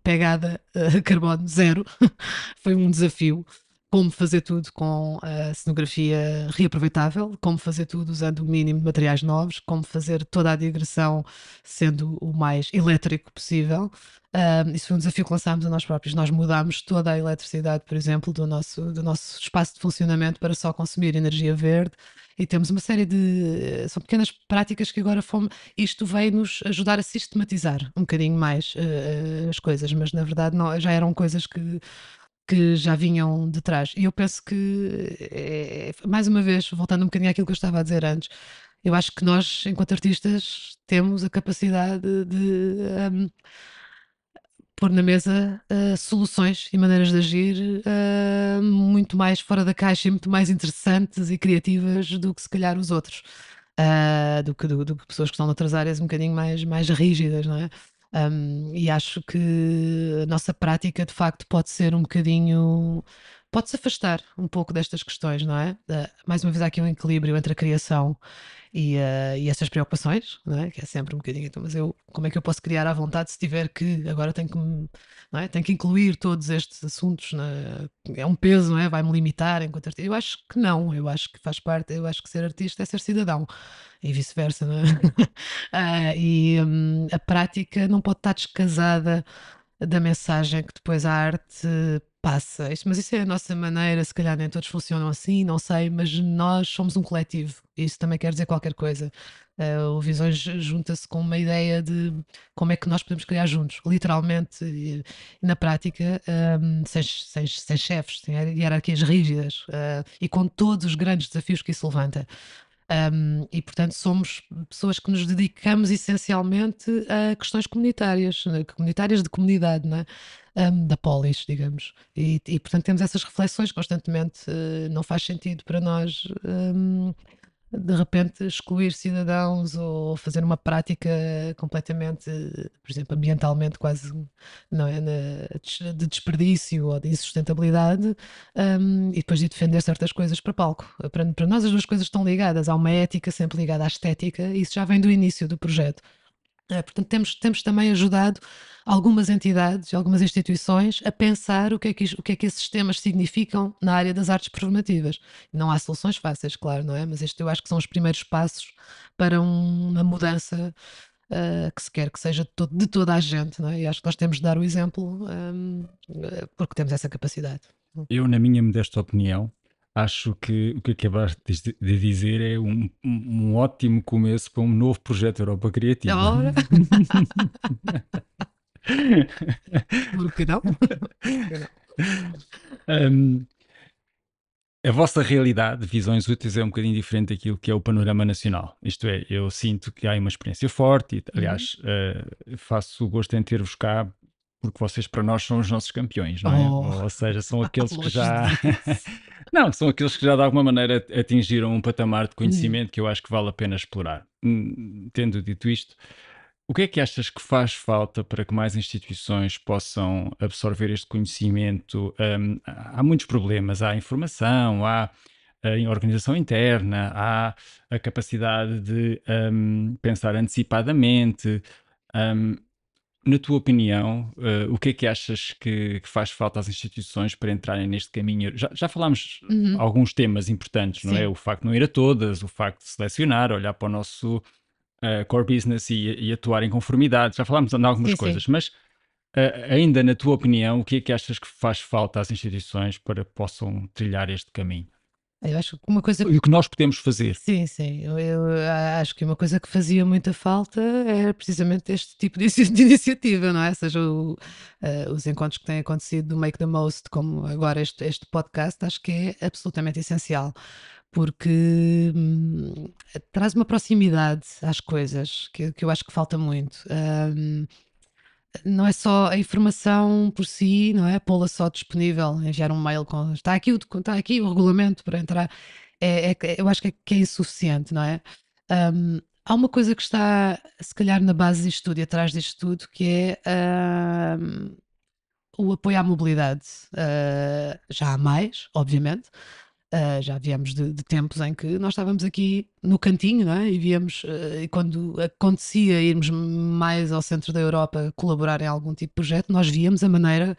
pegada a carbono zero. Foi um desafio como fazer tudo com a cenografia reaproveitável, como fazer tudo usando o mínimo de materiais novos, como fazer toda a digressão sendo o mais elétrico possível. Um, isso foi um desafio que lançámos a nós próprios. Nós mudámos toda a eletricidade, por exemplo, do nosso, do nosso espaço de funcionamento para só consumir energia verde. E temos uma série de. São pequenas práticas que agora fomos. Isto veio nos ajudar a sistematizar um bocadinho mais uh, as coisas, mas na verdade não, já eram coisas que que já vinham de trás. E eu penso que, é, mais uma vez, voltando um bocadinho àquilo que eu estava a dizer antes, eu acho que nós, enquanto artistas, temos a capacidade de um, pôr na mesa uh, soluções e maneiras de agir uh, muito mais fora da caixa e muito mais interessantes e criativas do que se calhar os outros. Uh, do, que, do, do, que pessoas que estão noutras áreas um bocadinho mais, mais rígidas, não é? Um, e acho que a nossa prática de facto pode ser um bocadinho. Pode-se afastar um pouco destas questões, não é? Uh, mais uma vez há aqui um equilíbrio entre a criação e, uh, e essas preocupações, não é? que é sempre um bocadinho, então, mas eu, como é que eu posso criar à vontade se tiver que, agora tenho que, não é? tenho que incluir todos estes assuntos, é? é um peso, não é? vai-me limitar enquanto artista. Eu acho que não, eu acho que faz parte, eu acho que ser artista é ser cidadão e vice-versa, não é? uh, e um, a prática não pode estar descasada da mensagem que depois a arte passa. Mas isso é a nossa maneira, se calhar nem todos funcionam assim, não sei, mas nós somos um coletivo. Isso também quer dizer qualquer coisa. Uh, o Visões junta-se com uma ideia de como é que nós podemos criar juntos, literalmente e, na prática, um, sem, sem, sem, chefes, sem hierarquias rígidas uh, e com todos os grandes desafios que isso levanta. Um, e, portanto, somos pessoas que nos dedicamos essencialmente a questões comunitárias, né, comunitárias de comunidade, né? um, da polis, digamos. E, e, portanto, temos essas reflexões constantemente. Uh, não faz sentido para nós. Um, de repente excluir cidadãos ou fazer uma prática completamente, por exemplo, ambientalmente quase não é, de desperdício ou de insustentabilidade um, e depois de defender certas coisas para palco. Para, para nós as duas coisas estão ligadas, há uma ética sempre ligada à estética e isso já vem do início do projeto. É, portanto, temos, temos também ajudado algumas entidades, algumas instituições a pensar o que, é que, o que é que esses sistemas significam na área das artes performativas. Não há soluções fáceis, claro, não é? Mas este eu acho que são os primeiros passos para uma mudança uh, que se quer que seja de, todo, de, toda a gente, não é? E acho que nós temos de dar o exemplo um, porque temos essa capacidade. Eu, na minha modesta opinião, acho que o que acabaste de dizer é um, um, ótimo começo para um novo projeto Europa Criativa. Ora. Por que não? um, a vossa realidade de visões úteis é um bocadinho diferente daquilo que é o panorama nacional. Isto é, eu sinto que há uma experiência forte e, aliás, uhum. uh, faço o gosto em ter-vos cá porque vocês para nós são os nossos campeões, não é? Oh. Ou seja, são aqueles que já. não, são aqueles que já de alguma maneira atingiram um patamar de conhecimento hum. que eu acho que vale a pena explorar. Hum, tendo dito isto, o que é que achas que faz falta para que mais instituições possam absorver este conhecimento? Um, há muitos problemas, há informação, há a organização interna, há a capacidade de um, pensar antecipadamente. Um, na tua opinião, uh, o que é que achas que, que, faz falta às instituições para entrarem neste caminho? Já, já falámos uhum. alguns temas importantes, não é? Sim. é? O facto de não ir a todas, o facto de selecionar, olhar para o nosso uh, core business e, e, atuar em conformidade. Já falámos de algumas sim, coisas, sim. mas uh, ainda na tua opinião, o que é que achas que faz falta às instituições para que possam trilhar este caminho? Eu acho que uma coisa. E o que nós podemos fazer. Sim, sim. Eu, eu, acho que uma coisa que fazia muita falta era precisamente este tipo de, de iniciativa, não é? Seja o, uh, os encontros que têm acontecido do Make the Most, como agora este, este podcast, acho que é absolutamente essencial. Porque hum, traz uma proximidade às coisas que, que eu acho que falta muito. Um, não é só a informação por si, não é? Pô-la só disponível, enviar um mail com está aqui o, está aqui o regulamento para entrar. É, é, eu acho que é, que é insuficiente, não é? Um, há uma coisa que está, se calhar, na base disto tudo e atrás disto tudo, que é um, o apoio à mobilidade. Uh, já há mais, obviamente, Uh, já viemos de, de, tempos em que nós estávamos aqui no cantinho, não é? E víamos, uh, e quando acontecia irmos mais ao centro da Europa colaborar em algum tipo de projeto, nós víamos a maneira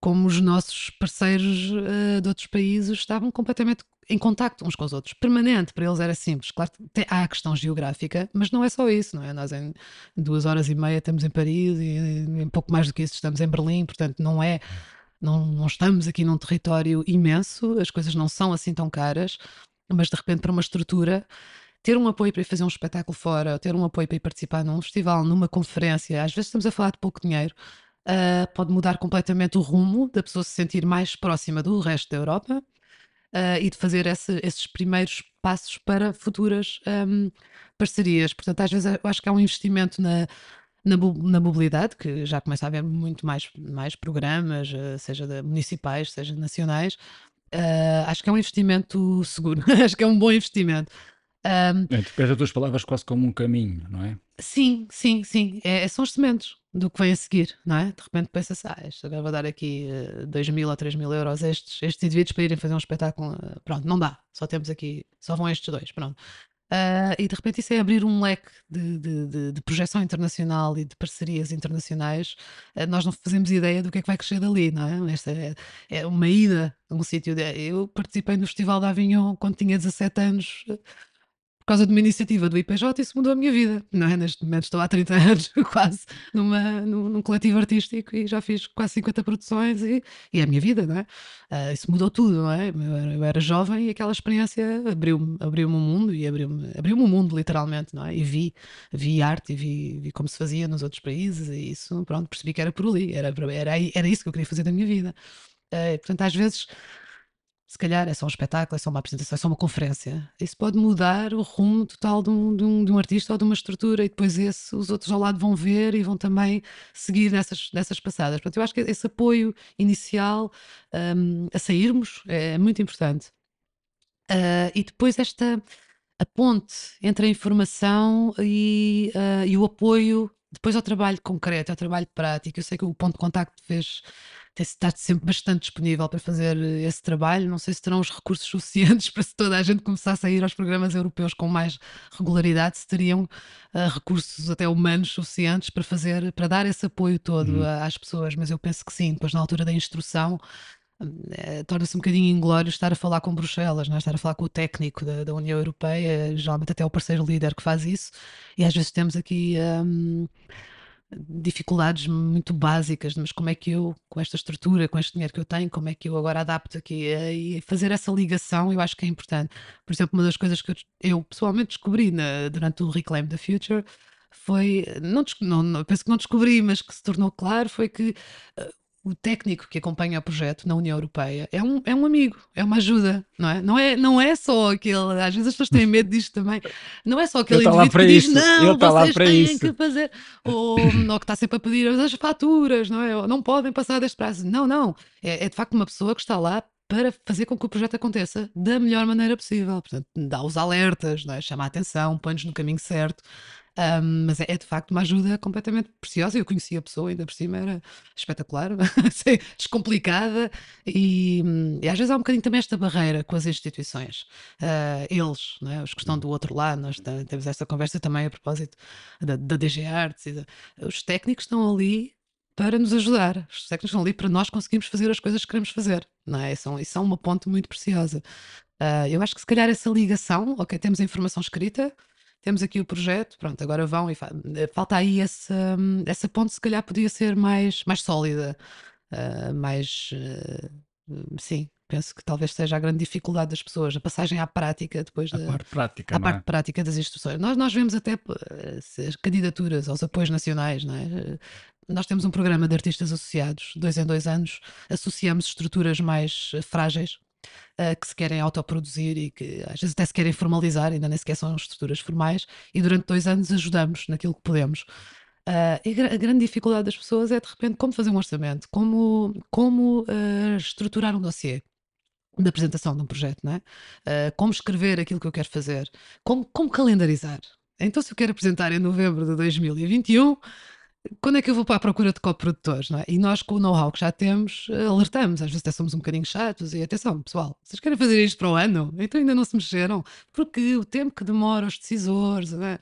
como os nossos parceiros uh, de outros países estavam completamente em contacto uns com os outros, permanente, para eles era simples. Claro, tem, há a questão geográfica, mas não é só isso, não é? Nós em duas horas e meia estamos em Paris e em pouco mais do que isso estamos em Berlim, portanto não é não, não estamos aqui num território imenso, as coisas não são assim tão caras, mas de repente para uma estrutura ter um apoio para ir fazer um espetáculo fora, ter um apoio para ir participar num festival, numa conferência, às vezes estamos a falar de pouco dinheiro, uh, pode mudar completamente o rumo da pessoa se sentir mais próxima do resto da Europa uh, e de fazer esse, esses primeiros passos para futuras um, parcerias. Portanto, às vezes eu acho que há um investimento na, na, na mobilidade, que já começa a haver muito mais, mais programas, eh, seja de municipais, seja nacionais, uh, acho que é um investimento seguro, acho que é um bom investimento. Um, é, as tuas palavras quase como um caminho, não é? Sim, sim, sim. É, é são os sementes do que vem a seguir, não é? De repente pensa-se, ah, agora vou dar aqui uh, 2 mil ou 3 mil euros a estes, estes indivíduos para irem fazer um espetáculo. Pronto, não dá. Só temos aqui, só vão estes dois, pronto. Uh, e de repente isso é abrir um leque de, de, de, de projeção internacional e de parcerias internacionais. Uh, nós não fazemos ideia do que é que vai crescer dali, não é? Esta é, é uma ida a um sítio. Eu participei no Festival da Avignon quando tinha 17 anos causa de uma iniciativa do IPJ, isso mudou a minha vida, não é? Neste momento estou há 30 anos quase numa, num, num coletivo artístico e já fiz quase 50 produções e, e é a minha vida, não é? Uh, isso mudou tudo, não é? Eu era, eu era jovem e aquela experiência abriu-me abriu um mundo e abriu-me abriu um mundo, literalmente, não é? E vi, vi arte e vi, vi como se fazia nos outros países e isso, pronto, percebi que era por ali, era, era, era isso que eu queria fazer da minha vida. Uh, portanto, às vezes se calhar é só um espetáculo, é só uma apresentação, é só uma conferência. Isso pode mudar o rumo total de um, de um, de um artista ou de uma estrutura, e depois esse, os outros ao lado vão ver e vão também seguir nessas, nessas passadas. Portanto, eu acho que esse apoio inicial um, a sairmos é muito importante. Uh, e depois esta a ponte entre a informação e, uh, e o apoio depois ao trabalho concreto, ao trabalho prático. Eu sei que o ponto de contacto fez está sempre bastante disponível para fazer eh, esse trabalho. Não sei se terão os recursos suficientes para se toda a gente começasse a ir aos programas europeus com mais regularidade, se teriam uh, recursos até humanos suficientes para fazer, para dar esse apoio todo uhum. às pessoas. Mas eu penso que sim, depois na altura da instrução. É, torna-se um bocadinho inglório estar a falar com Bruxelas, é? estar a falar com o técnico da, da, União Europeia, geralmente até o parceiro líder que faz isso, e às vezes temos aqui um, dificuldades muito básicas, mas como é que eu, com esta estrutura, com este dinheiro que eu tenho, como é que eu agora adapto aqui e fazer essa ligação, eu acho que é importante. Por exemplo, uma das coisas que eu, pessoalmente descobri na, durante o Reclaim the Future foi, não, não, penso que não descobri, mas que se tornou claro, foi que uh, o técnico que acompanha o projeto na União Europeia é um, é um amigo, é uma ajuda, não é? Não é, não é só aquele, às vezes as pessoas têm medo disto também, não é só aquele tá indivíduo que diz, não, vocês têm isso. que fazer, ou, ou que está sempre a pedir as faturas, não é? Ou, não podem passar deste prazo. Não, não, é, é de facto uma pessoa que está lá para fazer com que o projeto aconteça da melhor maneira possível. Portanto, dá os alertas, não é? chama a atenção, põe-nos no caminho certo. Um, mas é, é, de facto uma ajuda completamente preciosa. Eu conheci a pessoa, ainda por cima era espetacular, descomplicada, e, e, às vezes há um bocadinho também esta barreira com as instituições. Uh, eles, é? os que estão do outro lado, nós temos esta conversa também a propósito da, da DG Arts, e os técnicos estão ali para nos ajudar. Os técnicos estão ali para nós conseguirmos fazer as coisas que queremos fazer. Não é? Isso, isso é uma ponte muito preciosa. Uh, eu acho que se calhar essa ligação, ok, temos a informação escrita, temos aqui o projeto, pronto, agora vão e fa falta aí essa, essa ponte, se calhar podia ser mais, mais sólida, uh, mais, uh, sim, penso que talvez seja a grande dificuldade das pessoas, a passagem à prática depois a da parte prática, a parte é? prática das instruções. Nós, nós vemos até as candidaturas aos apoios nacionais, não é? Nós temos um programa de artistas associados, dois em dois anos, associamos estruturas mais frágeis, uh, que se querem autoproduzir e que às vezes até se querem formalizar, ainda nem sequer são estruturas formais, e durante dois anos ajudamos naquilo que podemos. Uh, e a grande dificuldade das pessoas é de repente como fazer um orçamento, como, como uh, estruturar um dossiê da apresentação de um projeto, não é? Uh, como escrever aquilo que eu quero fazer, como, como calendarizar. Então, se eu quero apresentar em novembro de 2021, quando é que eu vou para a procura de coprodutores, não é? E nós, com o know-how que já temos, alertamos. Às vezes até somos um bocadinho chatos e atenção, pessoal, vocês querem fazer isto para o ano? Então ainda não se mexeram, porque o tempo que demora os decisores, não é?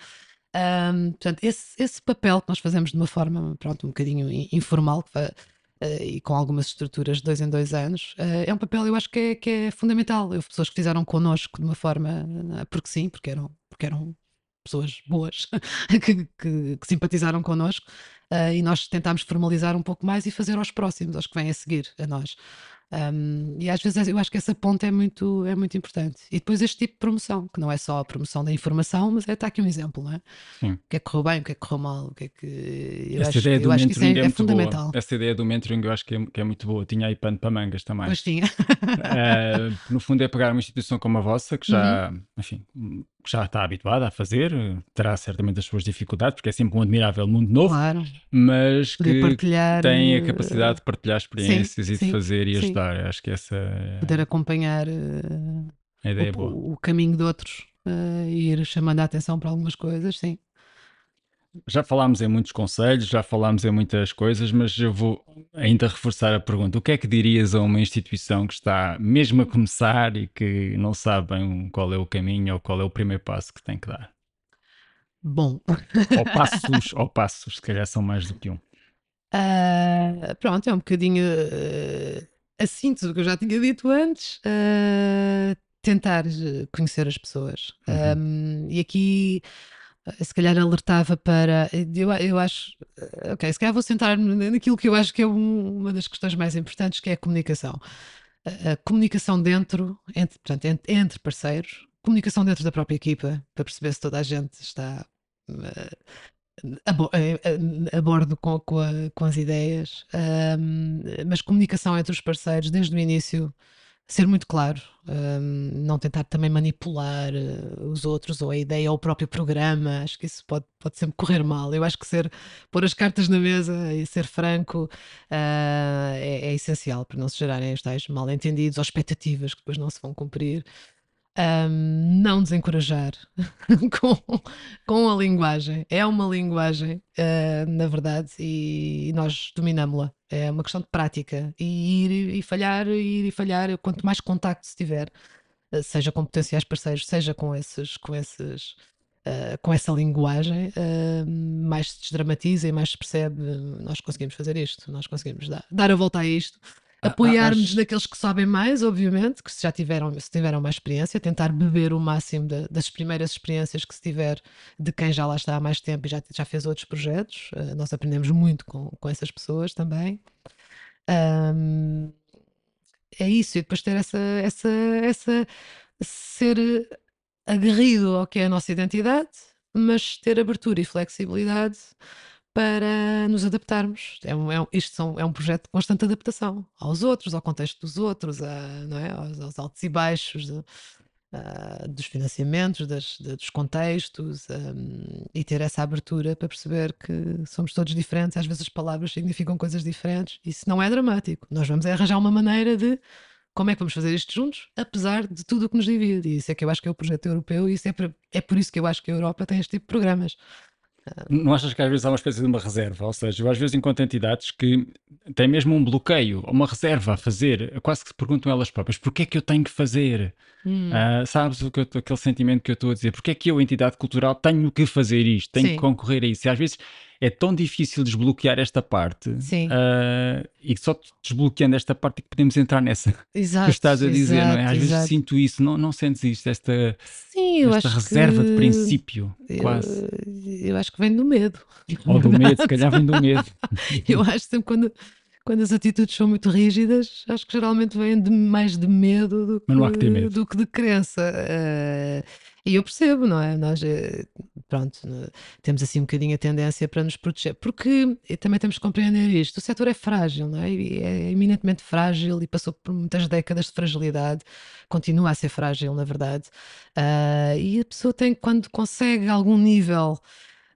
Um, portanto, esse, esse papel que nós fazemos de uma forma, pronto, um bocadinho informal, vai, Uh, e com algumas estruturas de dois em dois anos, uh, é um papel eu acho que é, que é fundamental. Houve pessoas que fizeram connosco de uma forma, uh, porque sim, porque eram, porque eram pessoas boas que, que, que, simpatizaram connosco e nós tentámos formalizar um pouco mais e fazer aos próximos, aos que vêm a seguir a nós. Um, e às vezes eu acho que essa ponta é muito, é muito importante. E depois este tipo de promoção, que não é só a promoção da informação, mas é está aqui um exemplo, não é? Sim. O que é que correu bem, o que é que correu mal, o que é que. Eu Essa acho, ideia do que isso é, é, é fundamental. Boa. Essa ideia do mentoring eu acho que é, que é, muito boa. Tinha aí pano para mangas também. Pois tinha. uh, no fundo é pegar uma instituição como a vossa, que já, uhum. enfim, que já está habituada a fazer, terá certamente as suas dificuldades, porque é sempre um admirável mundo novo, claro. mas que tem a capacidade de partilhar experiências sim, e de sim, fazer e sim. ajudar. Acho que essa poder acompanhar uh, o, é o caminho de outros uh, e ir chamando a atenção para algumas coisas, sim. Já falámos em muitos conselhos, já falámos em muitas coisas, mas eu vou ainda reforçar a pergunta: o que é que dirias a uma instituição que está mesmo a começar e que não sabe bem qual é o caminho ou qual é o primeiro passo que tem que dar? Bom, Ou passos, ou passos, se calhar são mais do que um. Ah, pronto, é um bocadinho uh, a síntese do que eu já tinha dito antes. uh, tentar conhecer as pessoas. Uhum. Um, e aqui se calhar alertava para. Eu, eu acho. Ok, se calhar vou sentar naquilo que eu acho que é um- uma das questões mais importantes, que é a comunicação. A, a comunicação dentro, entre, portanto, entre, entre parceiros, comunicação dentro da própria equipa, para perceber se toda a gente está eh, a, bo- a- a- a bordo com, com, a- com as ideias, Ahm, mas comunicação entre os parceiros desde o início ser muito claro, hum, não tentar também manipular uh, os outros ou a ideia ou o próprio programa, acho que isso pode, pode sempre correr mal. Eu acho que ser pôr as cartas na mesa e ser franco uh, é, é essencial para não se gerarem os tais mal entendidos ou expectativas que depois não se vão cumprir um, não desencorajar com, com a linguagem. É uma linguagem, uh, na verdade, e, nós dominamos-la. É uma questão de prática. E ir e falhar, ir e falhar, quanto mais contacto se tiver, uh, seja com potenciais parceiros, seja com esses. Com esses Uh, com essa linguagem, mais se desdramatiza e mais se percebe. nós conseguimos fazer isto, nós conseguimos dar, dar a volta a isto apoiar-nos acho... naqueles que sabem mais, obviamente, que já tiveram, se tiveram mais experiência, tentar beber o máximo de, das primeiras experiências que se tiver de quem já lá está há mais tempo e já, já fez outros projetos. Uh, nós aprendemos muito com, com essas pessoas também. Um, é isso, e depois ter essa, essa, essa ser aguerrido ao que é a nossa identidade, mas ter abertura e flexibilidade para nos adaptarmos. É um, é isto são, é um projeto de constante adaptação aos outros, ao contexto dos outros, a, não é? aos, aos altos e baixos de, dos financiamentos, das, de, dos contextos, um, e ter essa abertura para perceber que somos todos diferentes. Às vezes as palavras significam coisas diferentes, isso não é dramático. Nós vamos arranjar uma maneira de como é que vamos fazer isto juntos, apesar de tudo o que nos divide. E isso é que eu acho que é o projeto europeu, e isso é, é por isso que eu acho que a Europa tem este tipo de programas Não achas que às vezes há uma espécie de uma reserva? Ou seja, eu às vezes encontro entidades que têm mesmo um bloqueio, uma reserva a fazer, quase que se perguntam elas próprias, porquê é que eu tenho que fazer? Hum. Uh, sabes o que eu, aquele sentimento que eu estou a dizer? Porquê é que eu, entidade cultural, tenho que fazer isto? Tenho Sim. que concorrer a isso? E às vezes é tão difícil desbloquear esta parte uh, e só desbloqueando esta parte é que podemos entrar nessa exato, que estás a dizer, exato, não é? Às exato. vezes sinto isso, não, não sentes isto, esta, Sim, esta reserva que... de princípio, eu, quase. Eu acho que vem do medo. Ou do medo, se calhar vem do medo. eu acho sempre quando quando as atitudes são muito rígidas, acho que geralmente vêm de, mais de medo do que, que do que de crença. Uh, e eu percebo, não é? Nós, eh, pronto, temos assim um bocadinho a tendência para nos proteger, porque também temos que compreender isto. O setor é frágil, não é? E é eminentemente frágil e passou por muitas décadas de fragilidade, continua a ser frágil, na verdade. Uh, e a pessoa tem, quando consegue algum nível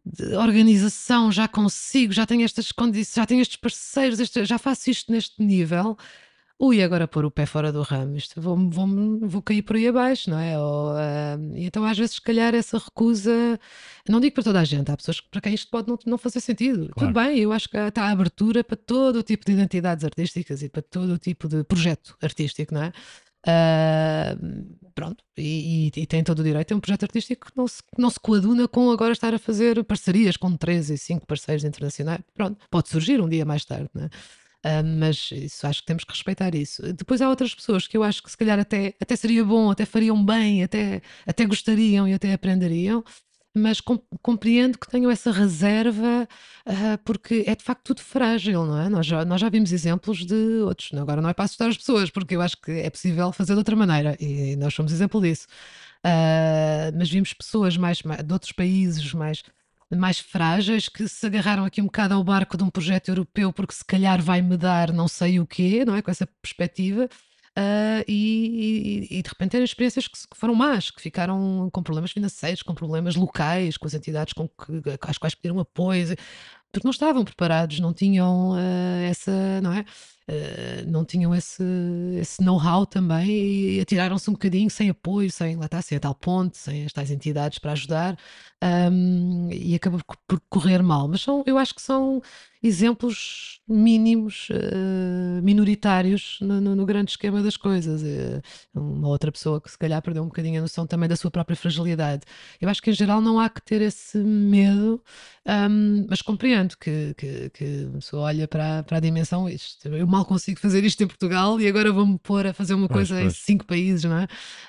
de organização, já consigo, já tenho estas condições, já tenho estes parceiros, este, já faço isto neste nível. Ui, agora pôr o pé fora do ramo, isto vou, vou, vou cair por aí abaixo, não é? Ou, uh, então, às vezes, se calhar, essa recusa, não digo para toda a gente, há pessoas para quem isto pode não, não fazer sentido. Claro. Tudo bem, eu acho que está a abertura para todo o tipo de identidades artísticas e para todo o tipo de projeto artístico, não é? Uh, pronto, e, e, e, tem todo o direito. É um projeto artístico que não, se, não se coaduna com agora estar a fazer parcerias com três e cinco parceiros internacionais. Pronto, pode surgir um dia mais tarde, né? Uh, mas isso acho que temos que respeitar isso. Depois há outras pessoas que eu acho que se calhar até, até seria bom, até fariam bem, até, até gostariam e até aprenderiam, mas com, compreendo que tenham essa reserva, uh, porque é de facto tudo frágil, não é? Nós já, nós já vimos exemplos de outros. Agora não é para assustar as pessoas, porque eu acho que é possível fazer de outra maneira e nós somos exemplo disso. Uh, mas vimos pessoas mais, mais, de outros países mais mais frágeis que se agarraram aqui um bocado ao barco de um projeto europeu porque se calhar vai me dar não sei o quê, não é? Com essa perspectiva Uh, e, e, e, de repente eram experiências que, que, foram más, que ficaram com problemas financeiros, com problemas locais, com as entidades com que, às quais pediram apoio, porque não estavam preparados, não tinham uh, essa, não é? Uh, não tinham esse, esse know-how também e atiraram-se um bocadinho sem apoio, sem lá está, sem a tal ponte, sem as tais entidades para ajudar um, e acabou por correr mal. Mas são, eu acho que são exemplos mínimos, uh, minoritários no, no, no, grande esquema das coisas. Uh, uma outra pessoa que se calhar perdeu um bocadinho a noção também da sua própria fragilidade. Eu acho que em geral não há que ter esse medo, um, mas compreendo que, que, que a pessoa olha para, para a dimensão. Isto, eu mal consigo fazer isto em Portugal e agora vou-me pôr a fazer uma pois, coisa pois. em cinco países, não é?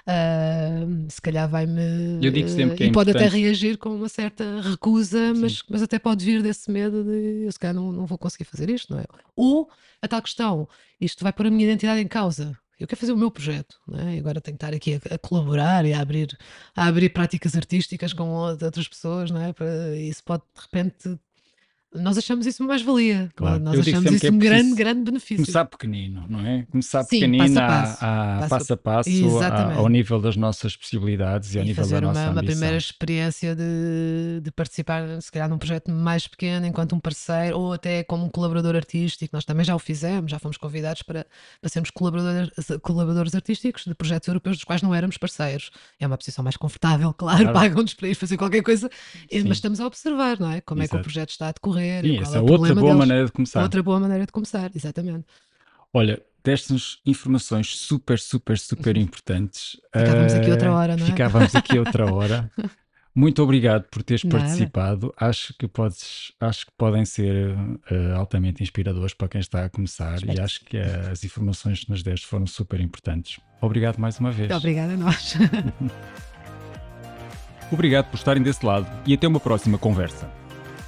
Uh, se calhar vai-me. Eu digo sempre que é E pode até reagir com uma certa recusa, mas, mas até pode vir desse medo de eu se calhar não, não vou conseguir fazer isto, não é? Ou a tal questão, isto vai pôr a minha identidade em causa. Eu quero fazer o meu projeto, é? e agora tenho que estar aqui a, a, colaborar e a abrir, a abrir práticas artísticas com outras pessoas, não é? Para, isso pode de repente nós achamos isso uma mais-valia. Claro. Nós Eu achamos isso é um grande, grande benefício. Começar pequenino, não é? Começar Sim, pequenino passo a passo, a, passo, a passo a, ao nível das nossas possibilidades e, e ao nível da nossa uma, ambição. uma primeira experiência de, de participar, se calhar, num projeto mais pequeno, enquanto um parceiro, ou até como um colaborador artístico. Nós também já o fizemos, já fomos convidados para, para sermos colaboradores, colaboradores artísticos de projetos europeus dos quais não éramos parceiros. É uma posição mais confortável, claro, claro. pagam-nos para ir fazer qualquer coisa, Sim. mas estamos a observar, não é? Como Exato. é que o projeto está a decorrer correr. Essa é outra boa deles. maneira de começar. Outra boa maneira de começar, exatamente. Olha, deste-nos informações super, super, super uhum. importantes. Ficávamos uh, aqui outra hora, não é? Ficávamos aqui outra hora. Muito obrigado por teres Nada. participado. Acho que podes, acho que podem ser uh, altamente inspiradores para quem está a começar Espero. e acho que uh, as informações que nos deste foram super importantes. Obrigado mais uma vez. Obrigada a nós. Obrigado por estarem desse lado e até uma próxima conversa.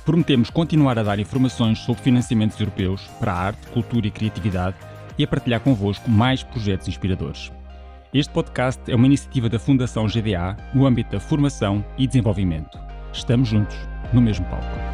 Prometemos continuar a dar informações sobre financiamentos europeus para a arte, cultura e criatividade e a partilhar convosco mais projetos inspiradores. Este podcast é uma iniciativa da Fundação GDA no âmbito da formação e desenvolvimento. Estamos juntos, no mesmo palco.